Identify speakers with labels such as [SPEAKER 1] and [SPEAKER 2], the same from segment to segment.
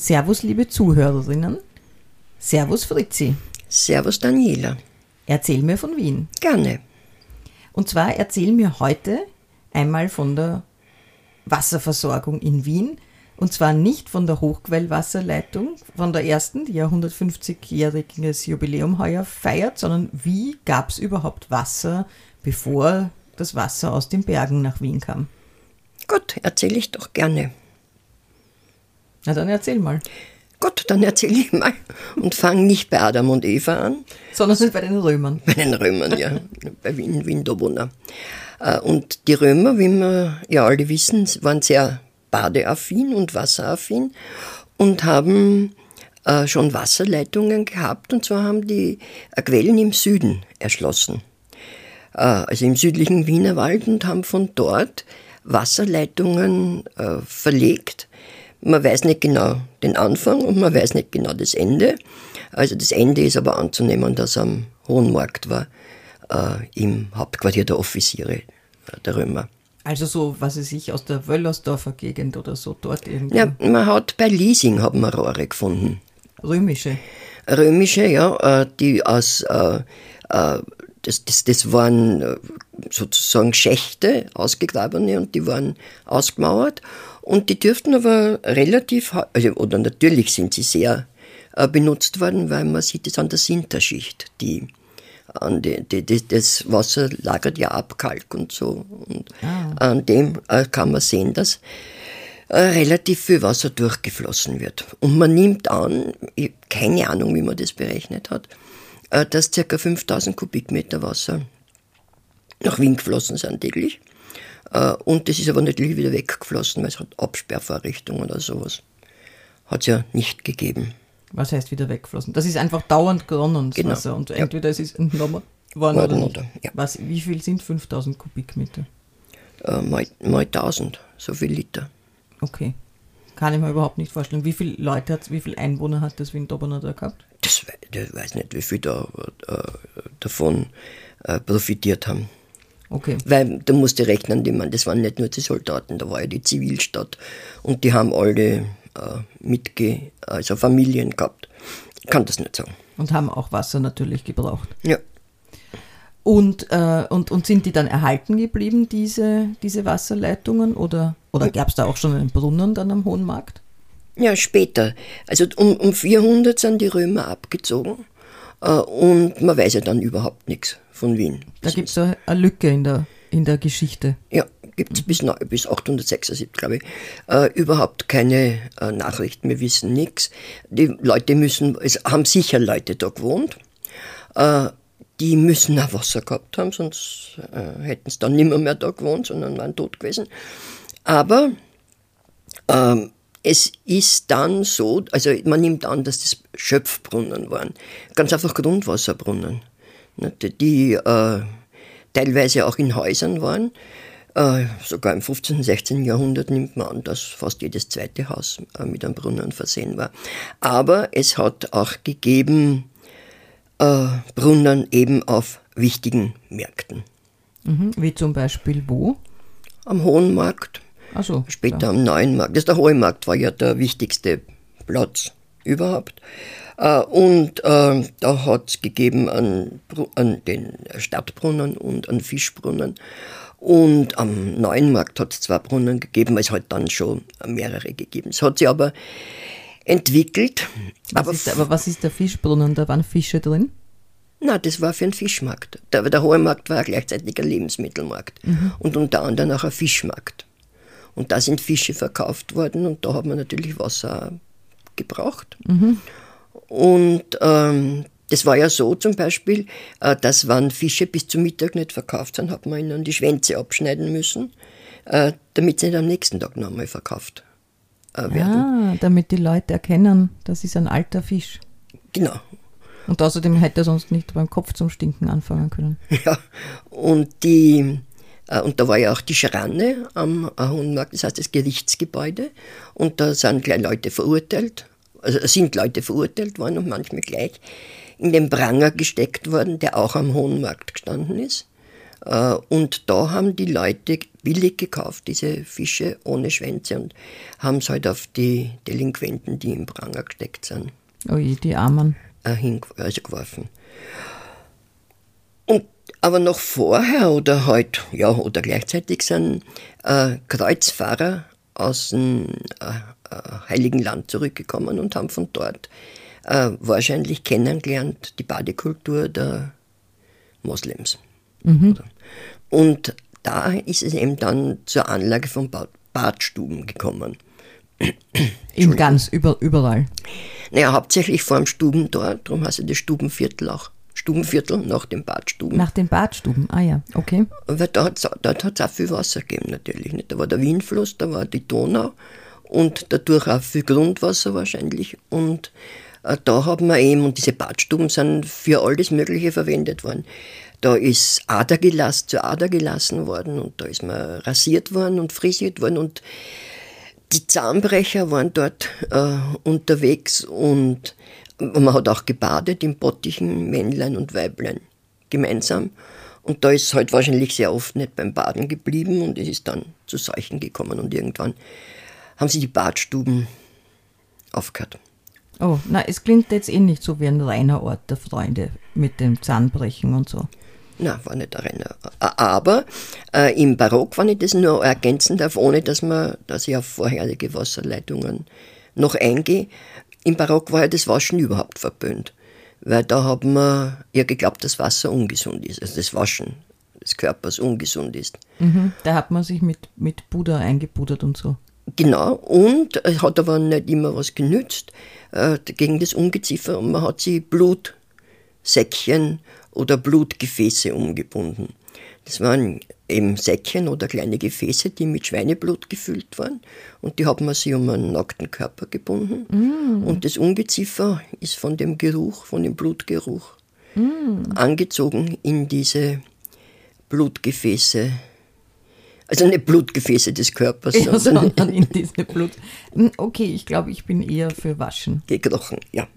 [SPEAKER 1] Servus, liebe Zuhörerinnen. Servus, Fritzi.
[SPEAKER 2] Servus, Daniela.
[SPEAKER 1] Erzähl mir von Wien.
[SPEAKER 2] Gerne.
[SPEAKER 1] Und zwar erzähl mir heute einmal von der Wasserversorgung in Wien. Und zwar nicht von der Hochquellwasserleitung, von der ersten, die ja 150-jähriges Jubiläum heuer feiert, sondern wie gab es überhaupt Wasser, bevor das Wasser aus den Bergen nach Wien kam?
[SPEAKER 2] Gut, erzähle ich doch gerne.
[SPEAKER 1] Na dann erzähl mal.
[SPEAKER 2] Gut, dann erzähle ich mal und fange nicht bei Adam und Eva an.
[SPEAKER 1] Sondern bei den Römern.
[SPEAKER 2] Bei den Römern, ja. bei Wien, Winterwohner. Äh, und die Römer, wie wir ja alle wissen, waren sehr badeaffin und wasseraffin und haben äh, schon Wasserleitungen gehabt. Und zwar haben die äh, Quellen im Süden erschlossen. Also im südlichen Wienerwald und haben von dort Wasserleitungen verlegt man weiß nicht genau den Anfang und man weiß nicht genau das Ende. Also das Ende ist aber anzunehmen, dass am Hohen Markt war, äh, im Hauptquartier der Offiziere äh, der Römer.
[SPEAKER 1] Also so, was weiß ich, aus der Wöllersdorfer Gegend oder so dort irgendwie?
[SPEAKER 2] Ja, man hat bei Leasing haben wir Rohre gefunden.
[SPEAKER 1] Römische?
[SPEAKER 2] Römische, ja, äh, die aus, äh, äh, das, das, das waren sozusagen Schächte, ausgegrabene und die waren ausgemauert und die dürften aber relativ, also, oder natürlich sind sie sehr äh, benutzt worden, weil man sieht es an der Sinterschicht, die an die, die, die, das Wasser lagert ja ab, Kalk und so. Und ah. an dem äh, kann man sehen, dass äh, relativ viel Wasser durchgeflossen wird. Und man nimmt an, ich, keine Ahnung, wie man das berechnet hat, äh, dass ca. 5000 Kubikmeter Wasser nach Wien geflossen sind täglich. Äh, und das ist aber natürlich wieder weggeflossen, weil es hat Absperrvorrichtungen oder sowas. Hat es ja nicht gegeben.
[SPEAKER 1] Was heißt wieder weggeflossen? Das ist einfach dauernd geronnen, genau. Wasser. Und entweder ja. es ist entnommen worden oder, nicht. Oder, ja. Was, wie viel sind 5000 Kubikmeter?
[SPEAKER 2] Äh, mal, mal 1000, so viel Liter.
[SPEAKER 1] Okay. Kann ich mir überhaupt nicht vorstellen. Wie viele Leute hat wie viele Einwohner hat das Wien-Doberner da gehabt?
[SPEAKER 2] Das, ich weiß nicht, wie viele da, äh, davon äh, profitiert haben.
[SPEAKER 1] Okay.
[SPEAKER 2] Weil da musste rechnen, die, man, das waren nicht nur die Soldaten, da war ja die Zivilstadt und die haben alle äh, mitge, also Familien gehabt. Ich kann das nicht sagen.
[SPEAKER 1] Und haben auch Wasser natürlich gebraucht.
[SPEAKER 2] Ja.
[SPEAKER 1] Und, äh, und, und sind die dann erhalten geblieben, diese, diese Wasserleitungen? Oder, oder gab es da auch schon einen Brunnen dann am Hohen Markt?
[SPEAKER 2] Ja, später. Also um, um 400 sind die Römer abgezogen äh, und man weiß ja dann überhaupt nichts von Wien.
[SPEAKER 1] Da gibt es eine Lücke in der, in der Geschichte.
[SPEAKER 2] Ja, gibt es bis, bis 876, glaube ich, äh, überhaupt keine äh, Nachrichten. Wir wissen nichts. Die Leute müssen, es haben sicher Leute da gewohnt. Äh, die müssen auch Wasser gehabt haben, sonst äh, hätten sie dann nicht mehr, mehr da gewohnt, sondern waren tot gewesen. Aber ähm, es ist dann so, also man nimmt an, dass das Schöpfbrunnen waren. Ganz einfach Grundwasserbrunnen die äh, teilweise auch in Häusern waren. Äh, sogar im 15. und 16. Jahrhundert nimmt man an, dass fast jedes zweite Haus äh, mit einem Brunnen versehen war. Aber es hat auch gegeben äh, Brunnen eben auf wichtigen Märkten.
[SPEAKER 1] Mhm, wie zum Beispiel wo?
[SPEAKER 2] Am Hohen Markt.
[SPEAKER 1] Ach so,
[SPEAKER 2] Später klar. am Neuen Markt. Das der Hohe Markt war ja der wichtigste Platz überhaupt. Äh, und äh, da hat es gegeben an, an den Stadtbrunnen und an Fischbrunnen. Und am Neuen Markt hat es zwei Brunnen gegeben, es hat dann schon mehrere gegeben. Es hat sich aber entwickelt.
[SPEAKER 3] Was aber, ist, aber was ist der Fischbrunnen? Da waren Fische drin?
[SPEAKER 2] Na, das war für einen Fischmarkt. Der, der Hohe Markt war gleichzeitig ein Lebensmittelmarkt mhm. und unter anderem auch ein Fischmarkt. Und da sind Fische verkauft worden und da hat man natürlich Wasser gebraucht. Mhm. Und ähm, das war ja so zum Beispiel, äh, dass wenn Fische bis zum Mittag nicht verkauft sind, hat man ihnen die Schwänze abschneiden müssen, äh, damit sie nicht am nächsten Tag nochmal verkauft
[SPEAKER 3] äh, werden. Ah, damit die Leute erkennen, das ist ein alter Fisch.
[SPEAKER 2] Genau.
[SPEAKER 3] Und außerdem hätte er sonst nicht beim Kopf zum Stinken anfangen können.
[SPEAKER 2] Ja, und die, und da war ja auch die Schranne am Hohen Markt, das heißt das Gerichtsgebäude. Und da sind gleich Leute verurteilt, also sind Leute verurteilt worden und manchmal gleich in den Pranger gesteckt worden, der auch am Hohen Markt gestanden ist. Äh, und da haben die Leute billig gekauft, diese Fische ohne Schwänze, und haben es halt auf die Delinquenten, die im Pranger gesteckt sind.
[SPEAKER 3] Ui, die Armen
[SPEAKER 2] äh, also geworfen. Und, aber noch vorher oder halt, ja, oder gleichzeitig sind äh, Kreuzfahrer aus dem äh, äh, Heiligen Land zurückgekommen und haben von dort äh, wahrscheinlich kennengelernt die Badekultur der Moslems. Mhm. Und da ist es eben dann zur Anlage von Badstuben gekommen.
[SPEAKER 3] In ganz über, überall.
[SPEAKER 2] Naja, hauptsächlich vor dem Stubentor, darum heißt es das Stubenviertel auch. Stubenviertel nach den Badstuben.
[SPEAKER 3] Nach den Badstuben, ah ja, okay.
[SPEAKER 2] Weil da hat es auch viel Wasser gegeben, natürlich. Nicht? Da war der Wienfluss, da war die Donau und dadurch auch viel Grundwasser wahrscheinlich. Und äh, da haben wir eben, und diese Badstuben sind für all das Mögliche verwendet worden. Da ist Ader gelassen, zur Ader gelassen worden und da ist man rasiert worden und frisiert worden und die Zahnbrecher waren dort äh, unterwegs und man hat auch gebadet im Bottichen, Männlein und Weiblein gemeinsam. Und da ist es halt wahrscheinlich sehr oft nicht beim Baden geblieben und es ist dann zu Seuchen gekommen und irgendwann haben sie die Badstuben aufgehört.
[SPEAKER 3] Oh, na, es klingt jetzt eh nicht so wie ein reiner Ort der Freunde mit dem Zahnbrechen und so.
[SPEAKER 2] Na, war nicht darin. Aber äh, im Barock, wenn ich das nur ergänzen darf, ohne dass, man, dass ich auf vorherige Wasserleitungen noch eingehe, im Barock war ja das Waschen überhaupt verböhnt. Weil da haben wir ja geglaubt, dass Wasser ungesund ist, also das Waschen des Körpers ungesund ist.
[SPEAKER 3] Mhm, da hat man sich mit, mit Puder eingepudert und so.
[SPEAKER 2] Genau, und es hat aber nicht immer was genützt äh, gegen das Ungeziefer und man hat sie Blutsäckchen oder Blutgefäße umgebunden. Das waren eben Säckchen oder kleine Gefäße, die mit Schweineblut gefüllt waren und die hat man sich um einen nackten Körper gebunden. Mm. Und das Ungeziefer ist von dem Geruch, von dem Blutgeruch mm. angezogen in diese Blutgefäße. Also nicht Blutgefäße des Körpers,
[SPEAKER 3] ja, sondern in diese Blut. Hm, okay, ich glaube, ich bin eher für Waschen.
[SPEAKER 2] Gekrochen, ja.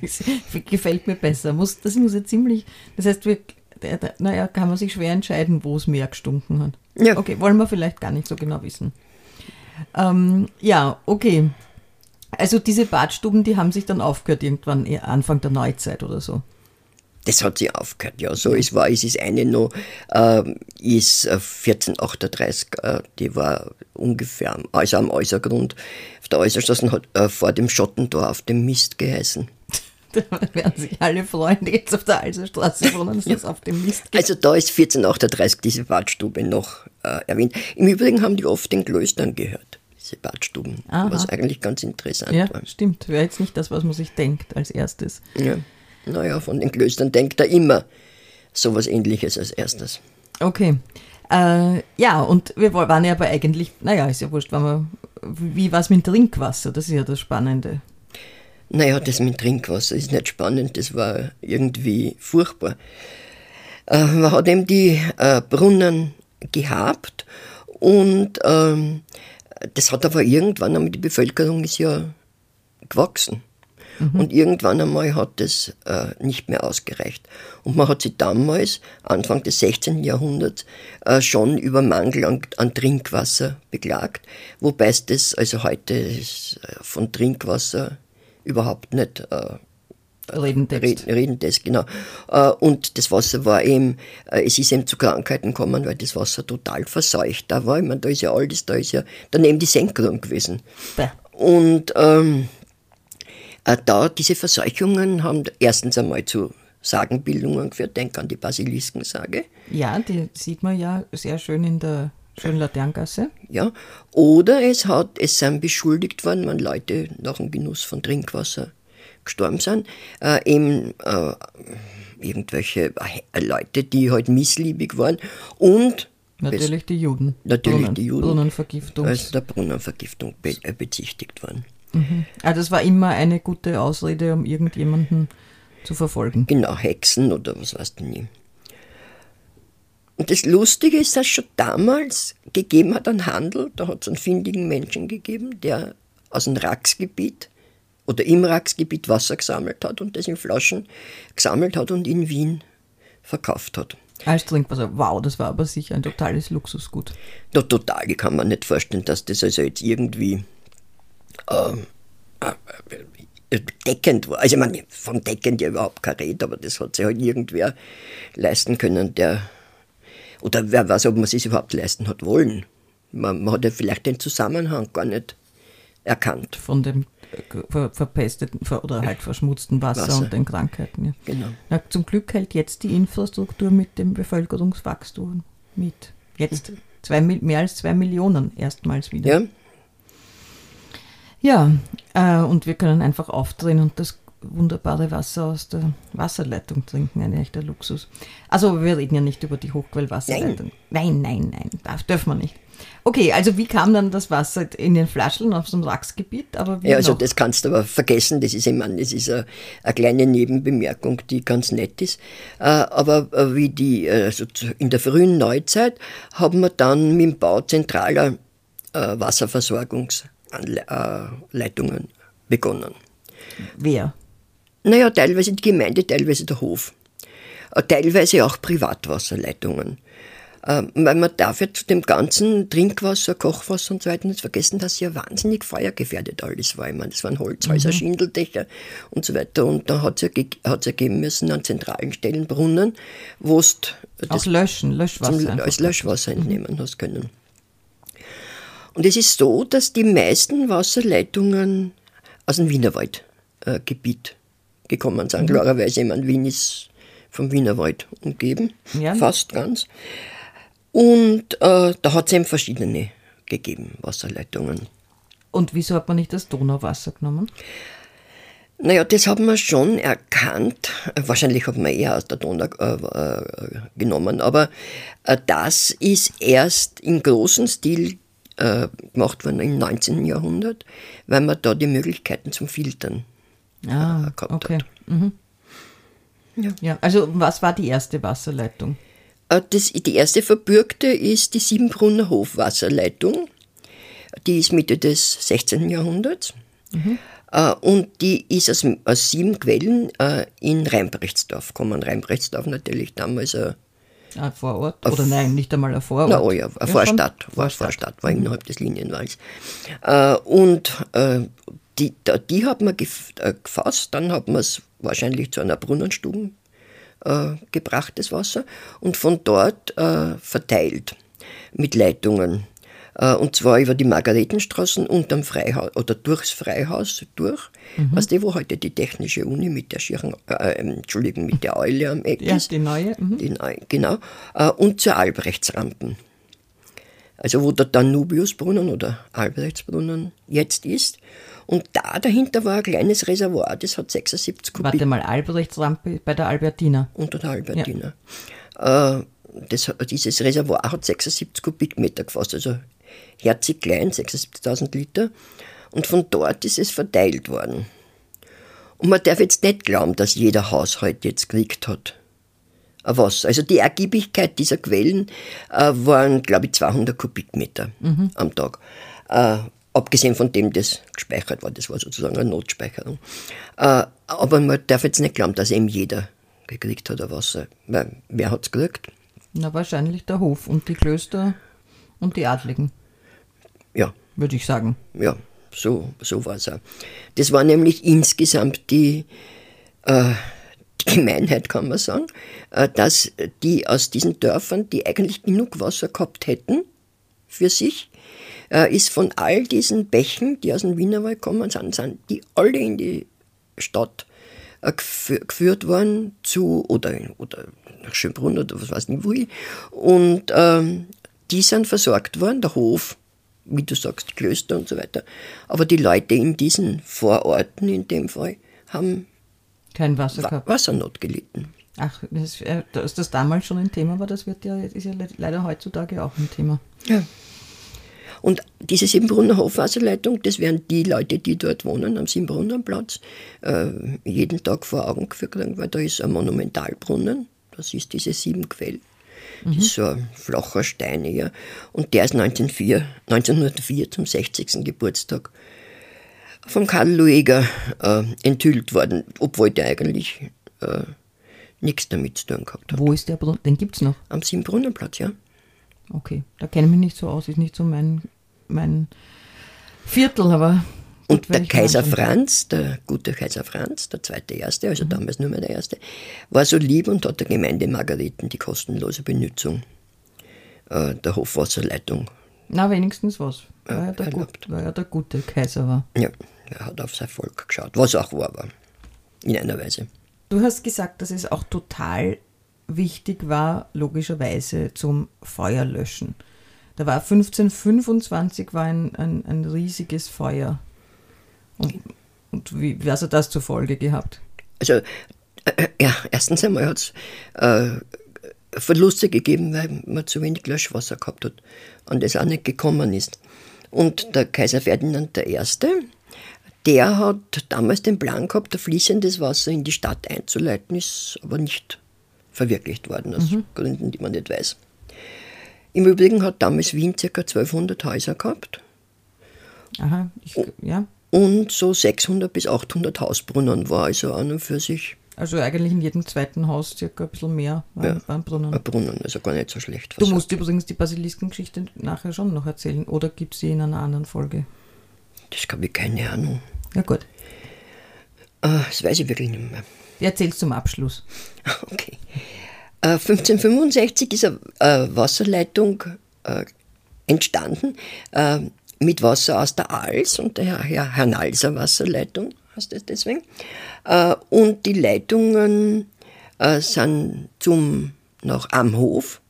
[SPEAKER 3] Das gefällt mir besser. Muss, das muss ja ziemlich. Das heißt, wir, naja, kann man sich schwer entscheiden, wo es mehr gestunken hat. Ja. Okay, wollen wir vielleicht gar nicht so genau wissen. Ähm, ja, okay. Also diese Badstuben, die haben sich dann aufgehört irgendwann Anfang der Neuzeit oder so.
[SPEAKER 2] Das hat sich aufgehört, ja. So es war es ist eine noch, äh, ist 1438, äh, äh, die war ungefähr, also am Äußergrund, auf der Äußerstraße hat äh, vor dem Schottentor auf dem Mist geheißen.
[SPEAKER 3] Da werden sich alle freuen, die jetzt auf der Alserstraße wohnen, dass das auf dem Mist
[SPEAKER 2] geht. Also da ist 1438 diese Badstube noch äh, erwähnt. Im Übrigen haben die oft den Klöstern gehört, diese Badstuben, Aha. was eigentlich ganz interessant
[SPEAKER 3] ja,
[SPEAKER 2] war.
[SPEAKER 3] Stimmt, wäre jetzt nicht das, was man sich denkt als erstes.
[SPEAKER 2] Ja. Naja, von den Klöstern denkt er immer sowas ähnliches als erstes.
[SPEAKER 3] Okay. Äh, ja, und wir waren ja aber eigentlich, naja, ist ja wurscht, wir, wie war es mit Trinkwasser? Das ist ja das Spannende.
[SPEAKER 2] Naja, das mit Trinkwasser ist nicht spannend, das war irgendwie furchtbar. Äh, man hat eben die äh, Brunnen gehabt und ähm, das hat aber irgendwann einmal, die Bevölkerung ist ja gewachsen. Mhm. Und irgendwann einmal hat das äh, nicht mehr ausgereicht. Und man hat sich damals, Anfang des 16. Jahrhunderts, äh, schon über Mangel an, an, Trinkwasser beklagt. Wobei es das, also heute ist, äh, von Trinkwasser überhaupt nicht äh,
[SPEAKER 3] Redentext.
[SPEAKER 2] Redentext, genau. Äh, und das Wasser war eben, äh, es ist eben zu Krankheiten gekommen, weil das Wasser total verseucht da war. Ich meine, da ist ja alles, da ist ja daneben die Senkung gewesen. Bäh. Und ähm, Äh, da diese Verseuchungen haben erstens einmal zu Sagenbildungen geführt, denk an die Basiliskensage.
[SPEAKER 3] Ja, die sieht man ja sehr schön in der schönen Laterngasse.
[SPEAKER 2] Ja, oder es, hat, es sind beschuldigt worden, wenn Leute nach dem Genuss von Trinkwasser gestorben sind, äh, eben äh, irgendwelche äh, Leute, die halt missliebig waren und
[SPEAKER 3] Natürlich die Juden.
[SPEAKER 2] Natürlich
[SPEAKER 3] Brunnen,
[SPEAKER 2] die Juden.
[SPEAKER 3] Brunnenvergiftung.
[SPEAKER 2] Also der Brunnenvergiftung be äh, bezichtigt worden.
[SPEAKER 3] Mhm. Also das war immer eine gute Ausrede, um irgendjemanden zu verfolgen.
[SPEAKER 2] Genau, Hexen oder was weißt du nie. Und das Lustige ist, dass es schon damals gegeben hat einen Handel, da hat es einen findigen Menschen gegeben, der aus dem Raxgebiet oder im Raxgebiet Wasser gesammelt hat und das in Flaschen gesammelt hat und in Wien verkauft hat.
[SPEAKER 3] Als Trinkwasser. Wow, das war aber sicher ein totales Luxusgut.
[SPEAKER 2] Na, total. Ich kann mir nicht vorstellen, dass das also jetzt irgendwie ähm, äh, deckend war. Also, ich meine, von deckend ja überhaupt kein Red, aber das hat sich halt irgendwer leisten können, der. Oder wer weiß, ob man es sich überhaupt leisten hat wollen. Man, man hat ja vielleicht den Zusammenhang gar nicht erkannt.
[SPEAKER 3] Von dem ver verpesteten oder halt verschmutzten Wasser, Wasser. und den Krankheiten. Ja.
[SPEAKER 2] Genau.
[SPEAKER 3] Na, zum Glück hält jetzt die Infrastruktur mit dem Bevölkerungswachstum mit. Jetzt zwei, mehr als zwei Millionen erstmals wieder.
[SPEAKER 2] Ja.
[SPEAKER 3] Ja, äh, und wir können einfach aufdrehen und das wunderbare Wasser aus der Wasserleitung trinken, ein echter Luxus. Also wir reden ja nicht über die Hochquellwasserleitung. Nein, nein, nein, darf, dürfen wir nicht. Okay, also wie kam dann das Wasser in den Flaschen auf dem Wachsgebiet? Aber
[SPEAKER 2] ja, also
[SPEAKER 3] noch?
[SPEAKER 2] das kannst du aber vergessen, das ist, ich meine, das ist eine, eine kleine Nebenbemerkung, die ganz nett ist. Äh, aber äh, wie die, also in der frühen Neuzeit haben wir dann mit dem Bau zentraler äh, Wasserversorgungsleitungen begonnen.
[SPEAKER 3] Wer?
[SPEAKER 2] Naja, teilweise die Gemeinde, teilweise der Hof. Teilweise auch Privatwasserleitungen. Ähm, weil man darf ja zu dem ganzen Trinkwasser, Kochwasser und so weiter nicht vergessen, dass ja wahnsinnig feuergefährdet alles war. Ich meine, das waren Holzhäuser, mhm. Schindeldächer und so weiter. Und da hat es ja, hat's ja geben müssen an zentralen Stellen Brunnen, wo es
[SPEAKER 3] auch löschen, Löschwasser.
[SPEAKER 2] als Löschwasser mhm. entnehmen mhm. hast können. Und es ist so, dass die meisten Wasserleitungen aus dem Wienerwaldgebiet äh, gekommen sind. Klarerweise, ich meine, Wien ist vom Wienerwald umgeben, ja. fast ganz. Und äh, da hat es eben verschiedene gegeben, Wasserleitungen.
[SPEAKER 3] Und wieso hat man nicht das Donauwasser genommen?
[SPEAKER 2] Naja, das hat man schon erkannt. Wahrscheinlich hat man eher aus der Donau äh, äh, genommen, aber äh, das ist erst im großen Stil äh, gemacht worden im 19. Jahrhundert, weil man da die Möglichkeiten zum Filtern
[SPEAKER 3] ah, äh, gehabt okay. hat. Mhm. Ja. ja. Also was war die erste Wasserleitung?
[SPEAKER 2] Äh, das, die erste verbürgte ist die Siebenbrunner Hofwasserleitung. Die ist Mitte des 16. Jahrhunderts. Mhm. Uh, und die ist aus, aus sieben Quellen uh, in Rheinbrechtsdorf gekommen. Rheinbrechtsdorf natürlich damals ein,
[SPEAKER 3] ein Vorort. Oder nein, nicht einmal ein Vorort.
[SPEAKER 2] Na, oh ja, eine ja, Vorstadt. War Vorstadt. Vorstadt, war innerhalb des Linienwalls. Und die, die hat man gefasst, dann hat man es wahrscheinlich zu einer Brunnenstube äh, gebrachtes Wasser und von dort äh, verteilt mit Leitungen. Äh, und zwar über die Margaretenstraßen unterm Freihaus oder durchs Freihaus durch. Mhm. Was die, wo heute die Technische Uni mit der Schirchen, äh, ähm, Entschuldigung, mit der Eule am Eck
[SPEAKER 3] ja,
[SPEAKER 2] ist.
[SPEAKER 3] die neue. Mhm.
[SPEAKER 2] Die neue genau. Äh, und zur Albrechtsrampen. Also wo der Danubiusbrunnen oder Albrechtsbrunnen jetzt ist. Und da dahinter war ein kleines Reservoir, das hat 76 Kubik.
[SPEAKER 3] Warte mal, Albrechtsrampe bei der Albertina.
[SPEAKER 2] Unter der Albertina. Ja. Äh, das, dieses Reservoir hat 76 Kubikmeter gefasst, also herzig klein, 76.000 Liter. Und von dort ist es verteilt worden. Und man darf jetzt nicht glauben, dass jeder Haushalt jetzt gekriegt hat. Was? Also die Ergiebigkeit dieser Quellen äh, waren, glaube ich, 200 Kubikmeter mhm. am Tag. Äh, Abgesehen von dem, das gespeichert war, das war sozusagen eine Notspeicherung. Äh, aber man darf jetzt nicht glauben, dass eben jeder gekriegt hat, Wasser. Weil, wer hat es gekriegt?
[SPEAKER 3] Na, wahrscheinlich der Hof und die Klöster und die Adligen.
[SPEAKER 2] Ja.
[SPEAKER 3] Würde ich sagen.
[SPEAKER 2] Ja, so, so war es auch. Das war nämlich insgesamt die, äh, die Gemeinheit, kann man sagen, äh, dass die aus diesen Dörfern, die eigentlich genug Wasser gehabt hätten für sich, äh, ist von all diesen Bächen, die aus dem Wienerwald kommen, sind, sind die alle in die Stadt äh, geführt worden zu, oder, oder nach Schönbrunn oder was weiß ich wo. Und ähm, die sind versorgt worden, der Hof, wie du sagst, Klöster und so weiter. Aber die Leute in diesen Vororten in dem Fall haben
[SPEAKER 3] kein Wasser gehabt.
[SPEAKER 2] Wassernot gelitten.
[SPEAKER 3] Ach, das, äh, dass das damals schon ein Thema war, das wird ja, ist ja leider heutzutage auch ein Thema.
[SPEAKER 2] Ja. Und diese Siebenbrunner Hofwasserleitung, das werden die Leute, die dort wohnen, am Siebenbrunner Platz, äh, jeden Tag vor Augen geführt, weil da ist ein Monumentalbrunnen, das ist diese sieben Quellen. Mhm. Das ist so ein flacher Stein eher. Und der ist 1904, 1904 zum 60. Geburtstag vom Karl Lueger äh, enthüllt worden, obwohl der eigentlich äh, nichts damit zu tun gehabt hat.
[SPEAKER 3] Wo ist der Brunnen? Den gibt es noch?
[SPEAKER 2] Am Siebenbrunnenplatz, ja.
[SPEAKER 3] Okay, da kenne ich mich nicht so aus, ist nicht so mein, mein Viertel, aber.
[SPEAKER 2] Und der Kaiser Franz, der gute Kaiser Franz, der zweite Erste, also mhm. damals nur mehr der Erste, war so lieb und hat der Gemeinde Margareten die kostenlose Benutzung äh, der Hofwasserleitung.
[SPEAKER 3] Na, wenigstens was. Weil, ja, der, gut, weil er der gute Kaiser war.
[SPEAKER 2] Ja, er hat auf sein Volk geschaut, was auch wahr war. In einer Weise.
[SPEAKER 3] Du hast gesagt, dass es auch total wichtig war, logischerweise zum Feuerlöschen. Da war 1525 war ein, ein, ein riesiges Feuer. Und, und wie, was hat das zur Folge gehabt?
[SPEAKER 2] Also, äh, ja, erstens einmal hat es äh, Verluste gegeben, weil man zu wenig Löschwasser gehabt hat und das auch nicht gekommen ist. Und der Kaiser Ferdinand I., der hat damals den Plan gehabt, fließendes Wasser in die Stadt einzuleiten, ist aber nicht verwirklicht worden, aus mhm. Gründen, die man nicht weiß. Im Übrigen hat damals Wien ca. 1200 Häuser gehabt.
[SPEAKER 3] Aha, ich, ja.
[SPEAKER 2] Und so 600 bis 800 Hausbrunnen war also an und für sich.
[SPEAKER 3] Also eigentlich in jedem zweiten Haus circa ein bisschen mehr
[SPEAKER 2] waren, ja, waren Brunnen. Ein Brunnen, also gar nicht so schlecht.
[SPEAKER 3] Du musst übrigens die Basiliskengeschichte nachher schon noch erzählen oder gibt es sie in einer anderen Folge?
[SPEAKER 2] Das habe ich keine Ahnung.
[SPEAKER 3] Ja gut.
[SPEAKER 2] Ah, das weiß ich wirklich nicht mehr.
[SPEAKER 3] Erzähl's zum Abschluss.
[SPEAKER 2] Okay. 1565 äh, ist eine äh, Wasserleitung äh, entstanden mit Wasser aus der Als und daher Hernalser Wasserleitung heißt das deswegen. Und die Leitungen sind zum, nach Amhof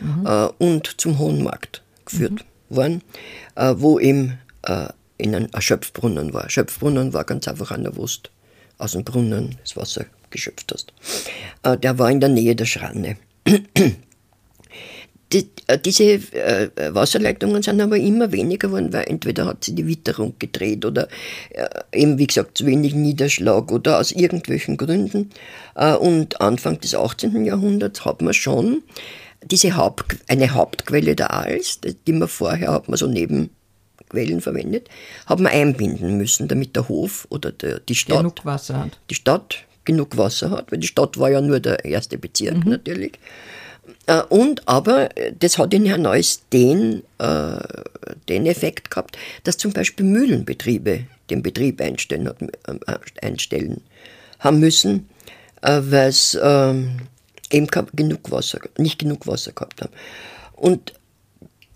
[SPEAKER 2] mhm. und zum Hohen Markt geführt mhm. worden, wo eben in ein Schöpfbrunnen war. Schöpfbrunnen war ganz einfach an der Wurst aus dem Brunnen das Wasser geschöpft hast. Äh, der war in der Nähe der Schranne. Die, äh, diese äh, Wasserleitungen sind aber immer weniger geworden, weil entweder hat sie die Witterung gedreht oder eben, wie gesagt, zu wenig Niederschlag oder aus irgendwelchen Gründen. Und Anfang des 18. Jahrhunderts hat man schon diese Haupt, eine Hauptquelle der Als, die man vorher hat man so neben Quellen verwendet, hat man einbinden müssen, damit der Hof oder der, die Stadt
[SPEAKER 3] genug Wasser hat.
[SPEAKER 2] Die Stadt genug Wasser hat, weil die Stadt war ja nur der erste Bezirk mhm. natürlich. Äh, und aber das hat in Herrn Neuss den, äh, den Effekt gehabt, dass zum Beispiel Mühlenbetriebe den Betrieb einstellen, äh, einstellen haben müssen, weil es ähm, eben genug Wasser, nicht genug Wasser gehabt haben. Und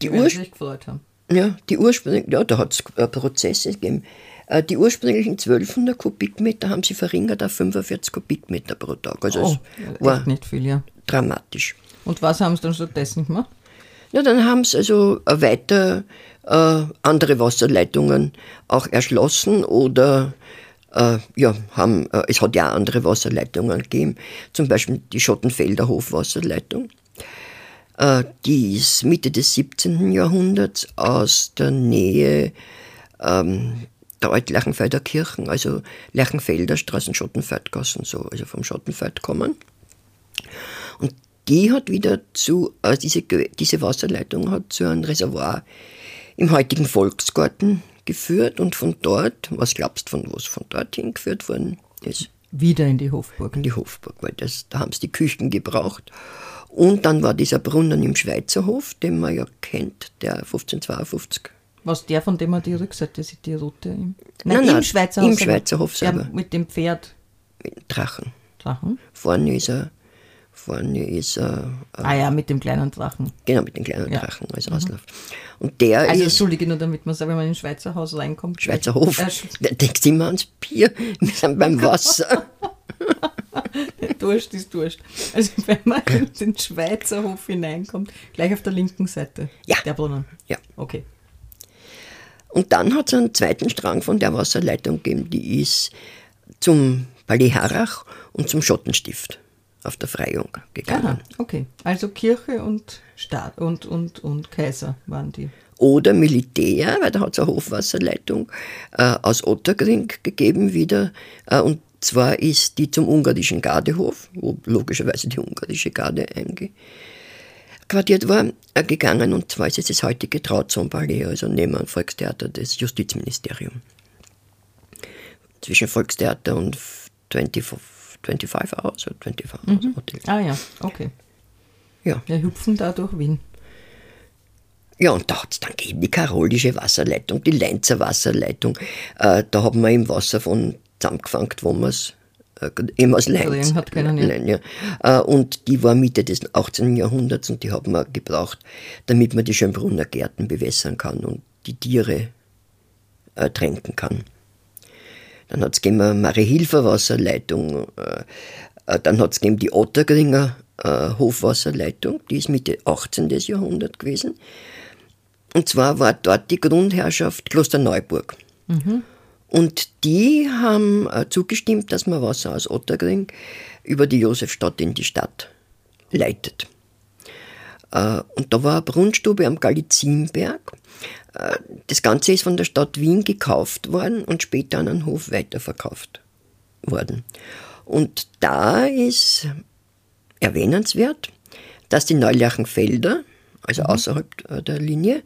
[SPEAKER 2] die, Ursprung. Ja, die ursprünglichen, ja, da hat es Prozesse gegeben. Äh, die ursprünglichen 1200 Kubikmeter haben sie verringert auf 45 Kubikmeter pro Tag. Also
[SPEAKER 3] oh, es war nicht viel, ja.
[SPEAKER 2] Dramatisch.
[SPEAKER 3] Und was haben sie dann stattdessen gemacht?
[SPEAKER 2] Ja, dann haben sie also weiter äh, andere Wasserleitungen auch erschlossen oder äh, ja, haben, äh, es hat ja andere Wasserleitungen gegeben, zum Beispiel die Schottenfelder Hofwasserleitung. Äh, die ist Mitte des 17. Jahrhunderts aus der Nähe ähm, der alten Lerchenfelder Kirchen, also Lerchenfelder Straßen, Schottenfeldgassen, so, also vom Schottenfeld kommen. Und die hat wieder zu, also diese, diese Wasserleitung hat zu einem Reservoir im heutigen Volksgarten geführt und von dort, was glaubst du, von was von dort hingeführt worden ist?
[SPEAKER 3] Wieder in die Hofburg.
[SPEAKER 2] In die Hofburg, weil das, da haben sie die Küchen gebraucht. Und dann war dieser Brunnen im Schweizerhof, den man ja kennt, der 1552.
[SPEAKER 3] Was der, von dem man die Rückseite sieht, die Route? Im,
[SPEAKER 2] nein, nein, im nein, Schweizer Im Schweizer Hof selber.
[SPEAKER 3] mit dem Pferd.
[SPEAKER 2] Drachen.
[SPEAKER 3] Drachen.
[SPEAKER 2] Vorne ist er Vorne ist. Äh,
[SPEAKER 3] ah ja, mit dem kleinen Drachen.
[SPEAKER 2] Genau, mit dem kleinen ja. Drachen als mhm. Auslauf. Und der
[SPEAKER 3] also,
[SPEAKER 2] ist.
[SPEAKER 3] Entschuldige nur, damit man sagt, wenn man in ein Schweizer Haus reinkommt.
[SPEAKER 2] Schweizer Hof. Äh, da denkst du immer ans Bier. Wir sind beim Wasser.
[SPEAKER 3] Durst ist Durst. Also wenn man in den Schweizer Hof hineinkommt, gleich auf der linken Seite.
[SPEAKER 2] Ja.
[SPEAKER 3] Der Brunnen.
[SPEAKER 2] Ja.
[SPEAKER 3] Okay.
[SPEAKER 2] Und dann hat es einen zweiten Strang von der Wasserleitung gegeben, die ist zum Palais Harrach und zum Schottenstift auf der Freiung gegangen. Aha,
[SPEAKER 3] okay. Also Kirche und Staat und, und, und Kaiser waren die.
[SPEAKER 2] Oder Militär, weil da hat es eine Hochwasserleitung äh, aus Otterkring gegeben wieder. Äh, und zwar ist die zum ungarischen Gardehof, wo logischerweise die ungarische Garde eingequartiert war, äh, gegangen. Und zwar ist es das heutige Trauzonpalais, also neben dem Volkstheater des Justizministeriums. Zwischen Volkstheater und 24 25 Hours oder 25 Hours
[SPEAKER 3] mhm. Hotel. Ah ja, okay. Ja. Wir hüpfen da durch Wien.
[SPEAKER 2] Ja, und da hat es dann gegeben die karolische Wasserleitung, die Leinzer Wasserleitung. Äh, da haben wir im Wasser von zusammengefangen, wo man es eben aus Leins.
[SPEAKER 3] Hat keinen, ja.
[SPEAKER 2] Lein, ja. Äh, und die war Mitte des 18. Jahrhunderts und die haben wir gebraucht, damit man die Schönbrunner Gärten bewässern kann und die Tiere äh, tränken kann. Dann hat es gegeben Marie-Hilfer Wasserleitung, äh, äh, dann hat es gegeben die Ottergringer äh, Hofwasserleitung, die ist Mitte 18. Jahrhundert gewesen. Und zwar war dort die Grundherrschaft Klosterneuburg. Mhm. Und die haben zugestimmt, dass man Wasser aus Ottergring über die Josefstadt in die Stadt leitet. Und da war eine Brunnstube am Galizienberg äh, das Ganze ist von der Stadt Wien gekauft worden und später an einen Hof weiterverkauft worden. Und da ist erwähnenswert, dass die Neulachenfelder, also mhm. außerhalb äh, der Linie,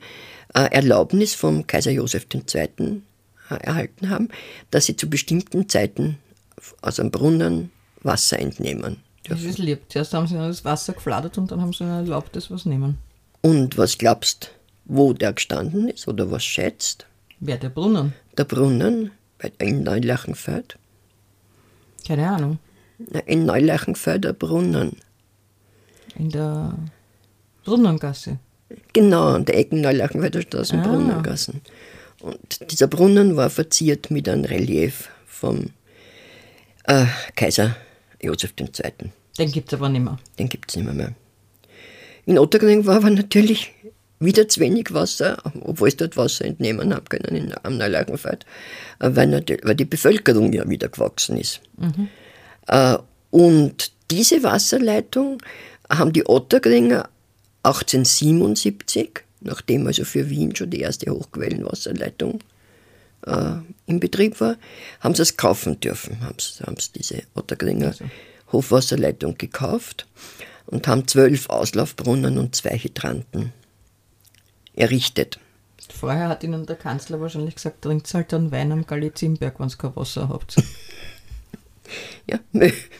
[SPEAKER 2] äh, Erlaubnis vom Kaiser Josef II. Erhalten haben, dass sie zu bestimmten Zeiten aus einem Brunnen Wasser entnehmen.
[SPEAKER 3] Das ist lieb. Zuerst haben sie das Wasser gefladert und dann haben sie erlaubt, das was nehmen.
[SPEAKER 2] Und was glaubst wo der gestanden ist oder was schätzt?
[SPEAKER 3] Wer, der Brunnen?
[SPEAKER 2] Der Brunnen in Neulachenfeld.
[SPEAKER 3] Keine Ahnung.
[SPEAKER 2] In Neulachenfeld der Brunnen.
[SPEAKER 3] In der Brunnengasse?
[SPEAKER 2] Genau, an der Ecken Neulachenfelder Straße, ah. Brunnengassen. Und dieser Brunnen war verziert mit einem Relief vom äh, Kaiser Josef II.
[SPEAKER 3] Den gibt es aber nicht mehr.
[SPEAKER 2] Den gibt es nicht mehr, mehr. In Ottergring war aber natürlich wieder zu wenig Wasser, obwohl ich dort Wasser entnehmen habe können in, am Neulachenfeld, äh, weil, weil die Bevölkerung ja wieder gewachsen ist. Mhm. Äh, und diese Wasserleitung haben die Ottergringer 1877, nachdem also für Wien schon die erste Hochquellenwasserleitung äh, in Betrieb war, haben sie es kaufen dürfen, haben sie, haben sie diese Ottergringer also. Hofwasserleitung gekauft und haben zwölf Auslaufbrunnen und zwei Hydranten errichtet.
[SPEAKER 3] Vorher hat Ihnen der Kanzler wahrscheinlich gesagt, trinkt halt dann Wein am Galizienberg, wenn ihr kein Wasser habt.
[SPEAKER 2] ja,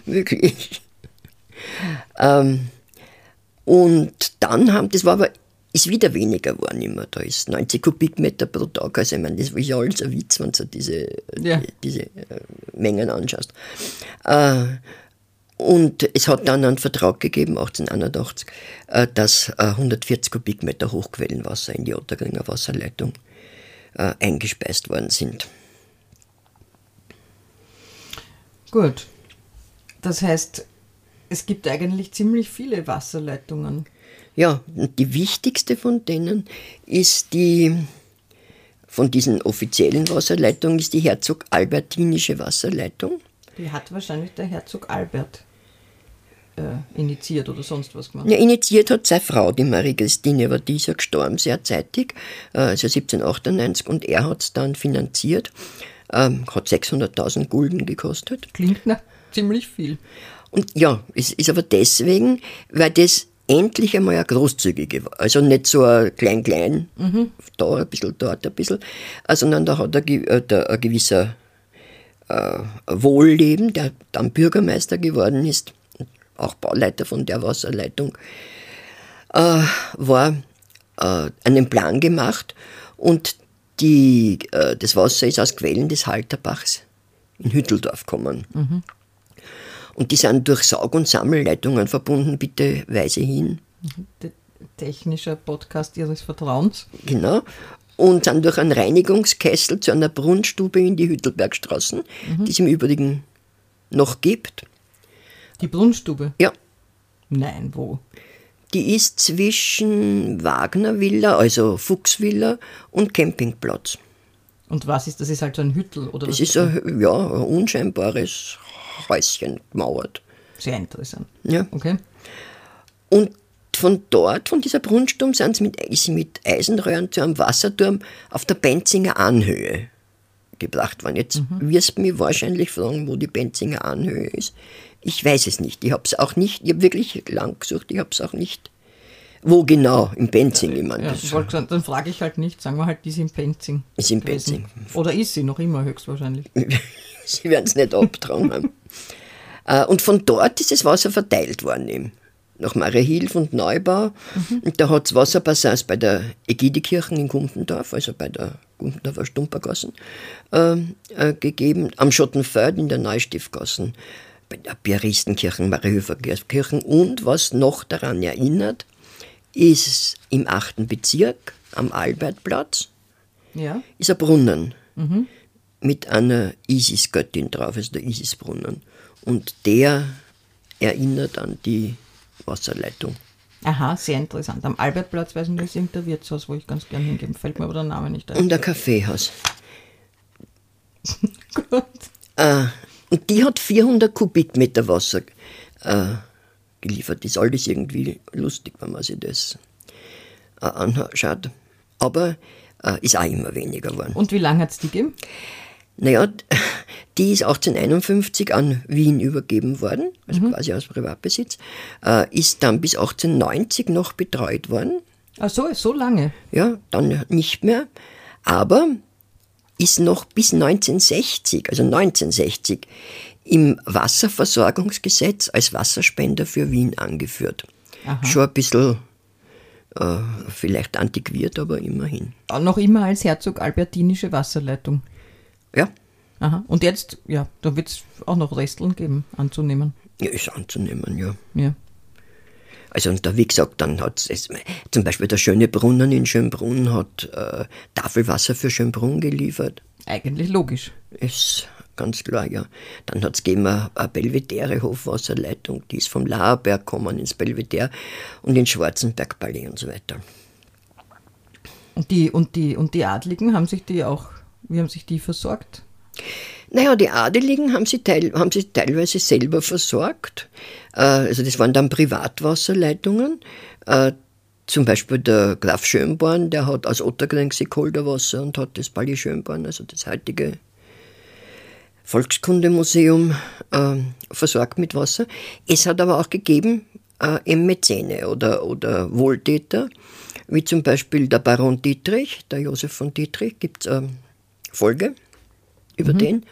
[SPEAKER 2] möglich. ähm, und dann haben, das war aber, ist wieder weniger geworden immer. Da ist 90 Kubikmeter pro Tag. Also ich meine, das ist ja alles ein Witz, wenn du diese, ja. die, diese äh, Mengen anschaust. Äh, und es hat dann einen Vertrag gegeben, 1881, äh, dass 140 äh, Kubikmeter Hochquellenwasser in die Ottergringer Wasserleitung äh, eingespeist worden sind.
[SPEAKER 3] Gut. Das heißt, es gibt eigentlich ziemlich viele Wasserleitungen.
[SPEAKER 2] Ja, und die wichtigste von denen ist die, von diesen offiziellen Wasserleitungen, ist die Herzog-Albertinische Wasserleitung.
[SPEAKER 3] Die hat wahrscheinlich der Herzog Albert äh, initiiert oder sonst was gemacht?
[SPEAKER 2] Ja, initiiert hat seine Frau, die Marie Christine, aber die ist ja gestorben sehr zeitig, äh, also 1798, und er hat es dann finanziert. Ähm, hat 600.000 Gulden gekostet.
[SPEAKER 3] Klingt na, ziemlich viel.
[SPEAKER 2] Und ja, es ist aber deswegen, weil das endlich einmal eine großzügige war. Also nicht so ein klein-klein, mhm. da ein bisschen, dort ein bisschen, sondern da hat ein, äh, ein gewisser äh, Wohlleben, der dann Bürgermeister geworden ist, auch Bauleiter von der Wasserleitung, äh, war äh, einen Plan gemacht und die, äh, das Wasser ist aus Quellen des Halterbachs in Hütteldorf gekommen. Mhm. Und die sind durch Saug- und Sammelleitungen verbunden, bitte weise hin.
[SPEAKER 3] Der technische Podcast Ihres Vertrauens.
[SPEAKER 2] Genau. Und sind durch einen Reinigungskessel zu einer Brunnstube in die Hüttelbergstraßen, mhm. die es im Übrigen noch gibt.
[SPEAKER 3] Die Brunnstube?
[SPEAKER 2] Ja.
[SPEAKER 3] Nein, wo?
[SPEAKER 2] Die ist zwischen Wagner Villa, also Fuchsvilla, und Campingplatz.
[SPEAKER 3] Und was ist das? Ist halt so ein Hüttel? Oder
[SPEAKER 2] das ist ein, ja, ein unscheinbares Häuschen gemauert.
[SPEAKER 3] Sehr interessant.
[SPEAKER 2] Ja.
[SPEAKER 3] Okay.
[SPEAKER 2] Und von dort, von dieser Brunnstube, sind sie mit, mit Eisenröhren zu einem Wasserturm auf der Benzinger Anhöhe gebracht worden. Jetzt mhm. wirst du mich wahrscheinlich fragen, wo die Benzinger Anhöhe ist. Ich weiß es nicht. Ich habe es auch nicht, ich habe wirklich lang gesucht, ich habe es auch nicht. Wo genau? Im Benzing, ich meine.
[SPEAKER 3] Ja, gesagt, dann frage ich halt nicht, sagen wir halt, die ist im Benzing.
[SPEAKER 2] Ist im Benzing.
[SPEAKER 3] Oder ist sie noch immer höchstwahrscheinlich?
[SPEAKER 2] sie werden es nicht abtragen haben. Äh, und von dort ist das Wasser verteilt worden eben. Nach Mariahilf und Neubau. Mhm. Und da hat es Wasserbassins bei der Egidekirchen in Gumpendorf, also bei der Gumpendorfer Stumpergassen, äh, äh, gegeben. Am Schottenfeld in der Neustiftgassen, bei der Piaristenkirchen, Mariahilfer Kirchen. Und was noch daran erinnert, ist im achten Bezirk am Albertplatz
[SPEAKER 3] ja.
[SPEAKER 2] ist ein Brunnen mhm. mit einer Isis-Göttin drauf, also der Isis-Brunnen. Und der erinnert an die Wasserleitung.
[SPEAKER 3] Aha, sehr interessant. Am Albertplatz, weiß nicht, ist irgendein Wirtshaus, wo ich ganz gerne hingehen. Fällt mir aber der Name nicht ein.
[SPEAKER 2] Und ein Kaffeehaus. Gut. Äh, und die hat 400 Kubikmeter Wasser äh, geliefert. Ist alles irgendwie lustig, wenn man sich das äh, anschaut. Aber äh, ist auch immer weniger geworden.
[SPEAKER 3] Und wie lange hat es die gegeben?
[SPEAKER 2] Naja, die ist 1851 an Wien übergeben worden, also mhm. quasi aus Privatbesitz, äh, ist dann bis 1890 noch betreut worden.
[SPEAKER 3] Ach so, so lange?
[SPEAKER 2] Ja, dann nicht mehr. Aber ist noch bis 1960, also 1960, im Wasserversorgungsgesetz als Wasserspender für Wien angeführt. Aha. Schon ein bisschen äh, vielleicht antiquiert, aber immerhin.
[SPEAKER 3] Noch immer als Herzog Albertinische Wasserleitung.
[SPEAKER 2] Ja.
[SPEAKER 3] Aha. Und jetzt, ja, da wird es auch noch Resteln geben, anzunehmen.
[SPEAKER 2] Ja, ist anzunehmen, ja.
[SPEAKER 3] Ja.
[SPEAKER 2] Also und da, wie gesagt, dann hat es zum Beispiel der schöne Brunnen in Schönbrunn hat äh, Tafelwasser für Schönbrunn geliefert.
[SPEAKER 3] Eigentlich logisch.
[SPEAKER 2] Ist ganz klar, ja. Dann hat es gegeben eine, eine Belvedere Hofwasserleitung, die ist vom Laherberg gekommen ins Belvedere und in Schwarzenberg-Palais und so weiter.
[SPEAKER 3] Und die, und, die, und die Adligen, haben sich die auch, wie haben sich die versorgt?
[SPEAKER 2] Naja, die Adeligen haben sie, teil, haben sie teilweise selber versorgt. Äh, also das waren dann Privatwasserleitungen. Äh, zum Beispiel der Graf Schönborn, der hat aus Ottergring Seekolderwasser und hat das Palais Schönborn, also das heutige Volkskundemuseum äh, versorgt mit Wasser. Es hat aber auch gegeben äh, Mäzene oder, oder Wohltäter, wie zum Beispiel der Baron Dietrich, der Josef von Dietrich, gibt es eine Folge über mhm. den,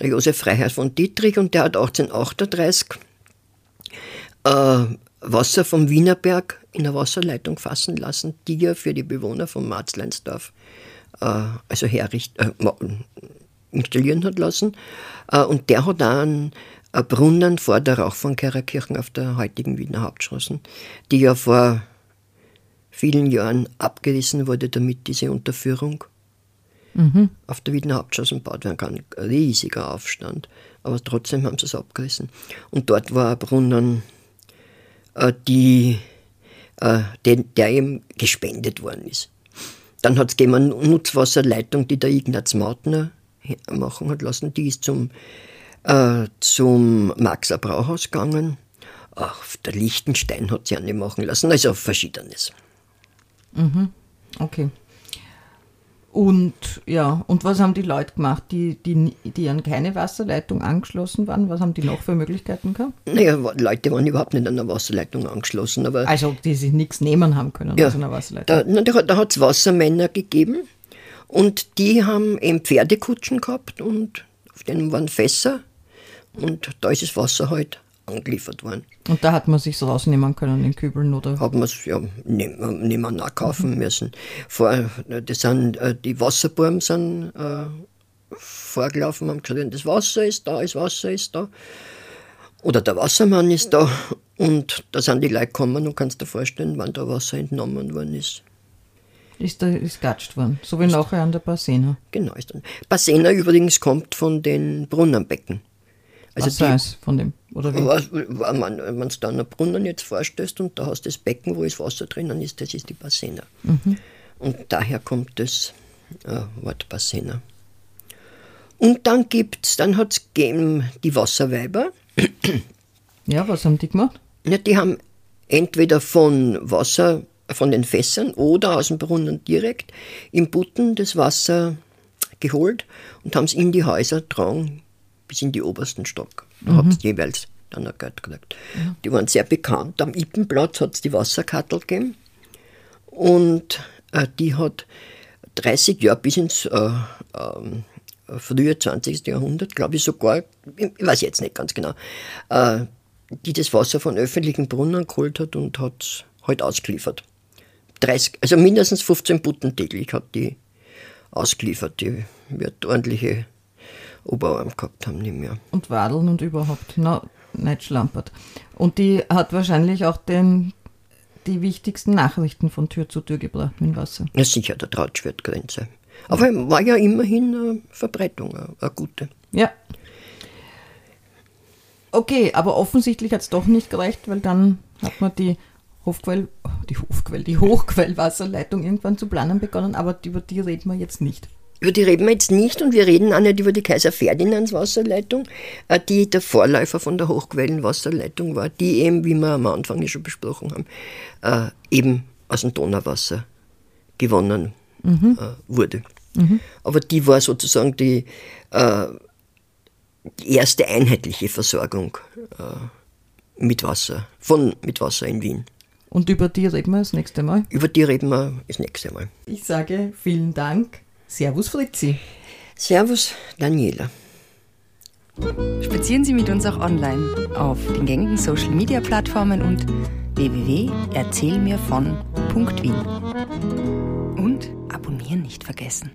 [SPEAKER 2] Josef Freiherr von Dietrich, und der hat 1838 äh, Wasser vom Wienerberg in eine Wasserleitung fassen lassen, die er für die Bewohner von Marzleinsdorf äh, also herricht, äh, installieren hat lassen. Äh, und der hat auch einen, Brunnen vor der Rauch von Kerkerkirchen auf der heutigen Wiener Hauptstraße, die ja vor vielen Jahren abgerissen wurde, damit diese Unterführung mhm. auf der Wiener Hauptstraße gebaut werden kann. Ein riesiger Aufstand. Aber trotzdem haben sie es abgerissen. Und dort war ein Brunnen, äh, die, äh, der eben gespendet worden ist. Dann hat es eine Nutzwasserleitung, die der Ignaz Mautner machen hat lassen. Die ist zum, äh, zum Maxer Brauhaus gegangen. Auf der Lichtenstein hat sie eine machen lassen. Also verschiedenes.
[SPEAKER 3] Mhm. Okay. Und ja, und was haben die Leute gemacht, die, die, die an keine Wasserleitung angeschlossen waren? Was haben die noch für Möglichkeiten gehabt?
[SPEAKER 2] Naja, Leute waren überhaupt nicht an einer Wasserleitung angeschlossen. Aber
[SPEAKER 3] also die sich nichts nehmen haben können
[SPEAKER 2] ja, aus einer Wasserleitung. Da, da hat es Wassermänner gegeben, und die haben eben Pferdekutschen gehabt und auf denen waren Fässer und da ist das Wasser halt angeliefert worden.
[SPEAKER 3] Und da hat man sich rausnehmen können in Kübeln, oder?
[SPEAKER 2] Hat man es ja nehmen nachkaufen mhm. müssen. Vor, das sind, äh, die Wasserburm sind äh, vorgelaufen, haben gesagt, das Wasser ist da, das Wasser ist da. Oder der Wassermann ist da und da sind die Leute gekommen und kannst dir vorstellen, wann da Wasser entnommen worden ist.
[SPEAKER 3] Ist da ist gatscht worden, so wie nachher an der Bassena.
[SPEAKER 2] Genau. Ist dann. Bassena übrigens kommt von den Brunnenbecken.
[SPEAKER 3] Also Was heißt von dem?
[SPEAKER 2] Oder wie? Wenn man es da einen Brunnen jetzt vorstellst und da hast du das Becken, wo das Wasser drinnen ist, das ist die Bassena. Mhm. Und daher kommt das äh, Wort Bassena. Und dann gibt's, dann hat es die Wasserweiber.
[SPEAKER 3] Ja, was haben die gemacht?
[SPEAKER 2] Ja, die haben entweder von Wasser, von den Fässern oder aus dem Brunnen direkt im Butten das Wasser geholt und haben es in die Häuser getragen, bis in die obersten Stock. Da mhm. hat es jeweils dann ein Geld gekriegt. Ja. Die waren sehr bekannt. Am Ippenplatz hat es die Wasserkattel gegeben und äh, die hat 30 Jahre bis ins äh, äh, frühe 20. Jahrhundert, glaube ich sogar, ich weiß jetzt nicht ganz genau, äh, die das Wasser von öffentlichen Brunnen geholt hat und hat es halt ausgeliefert. 30, also mindestens 15 Butten täglich hat die ausgeliefert. Die wird ordentliche Oberarm gehabt haben, nicht mehr.
[SPEAKER 3] Und Wadeln und überhaupt, na, nicht schlampert. Und die hat wahrscheinlich auch den, die wichtigsten Nachrichten von Tür zu Tür gebracht mit Wasser.
[SPEAKER 2] Ja, sicher, der Trautschwertgrenze. Aber war ja immerhin eine Verbreitung, eine gute.
[SPEAKER 3] Ja. Okay, aber offensichtlich hat es doch nicht gereicht, weil dann hat man die Hofquell, die Hofquell, die Hochquellwasserleitung irgendwann zu planen begonnen, aber über die reden wir jetzt nicht.
[SPEAKER 2] Über die reden wir jetzt nicht und wir reden auch nicht über die Kaiser Ferdinands Wasserleitung, äh, die der Vorläufer von der Hochquellenwasserleitung war, die eben, wie wir am Anfang schon besprochen haben, äh, eben aus dem Donauwasser gewonnen mhm. Äh, wurde. Mhm. Aber die war sozusagen die, die erste einheitliche Versorgung mit Wasser, von mit Wasser in Wien.
[SPEAKER 3] Und über die reden wir das nächste Mal?
[SPEAKER 2] Über die reden wir das nächste Mal.
[SPEAKER 3] Ich sage vielen Dank. Servus Fritzi.
[SPEAKER 2] Servus Daniela.
[SPEAKER 1] Spazieren Sie mit uns auch online auf den gängigen Social Media Plattformen und www.erzählmirvon.wien. Und abonnieren nicht vergessen.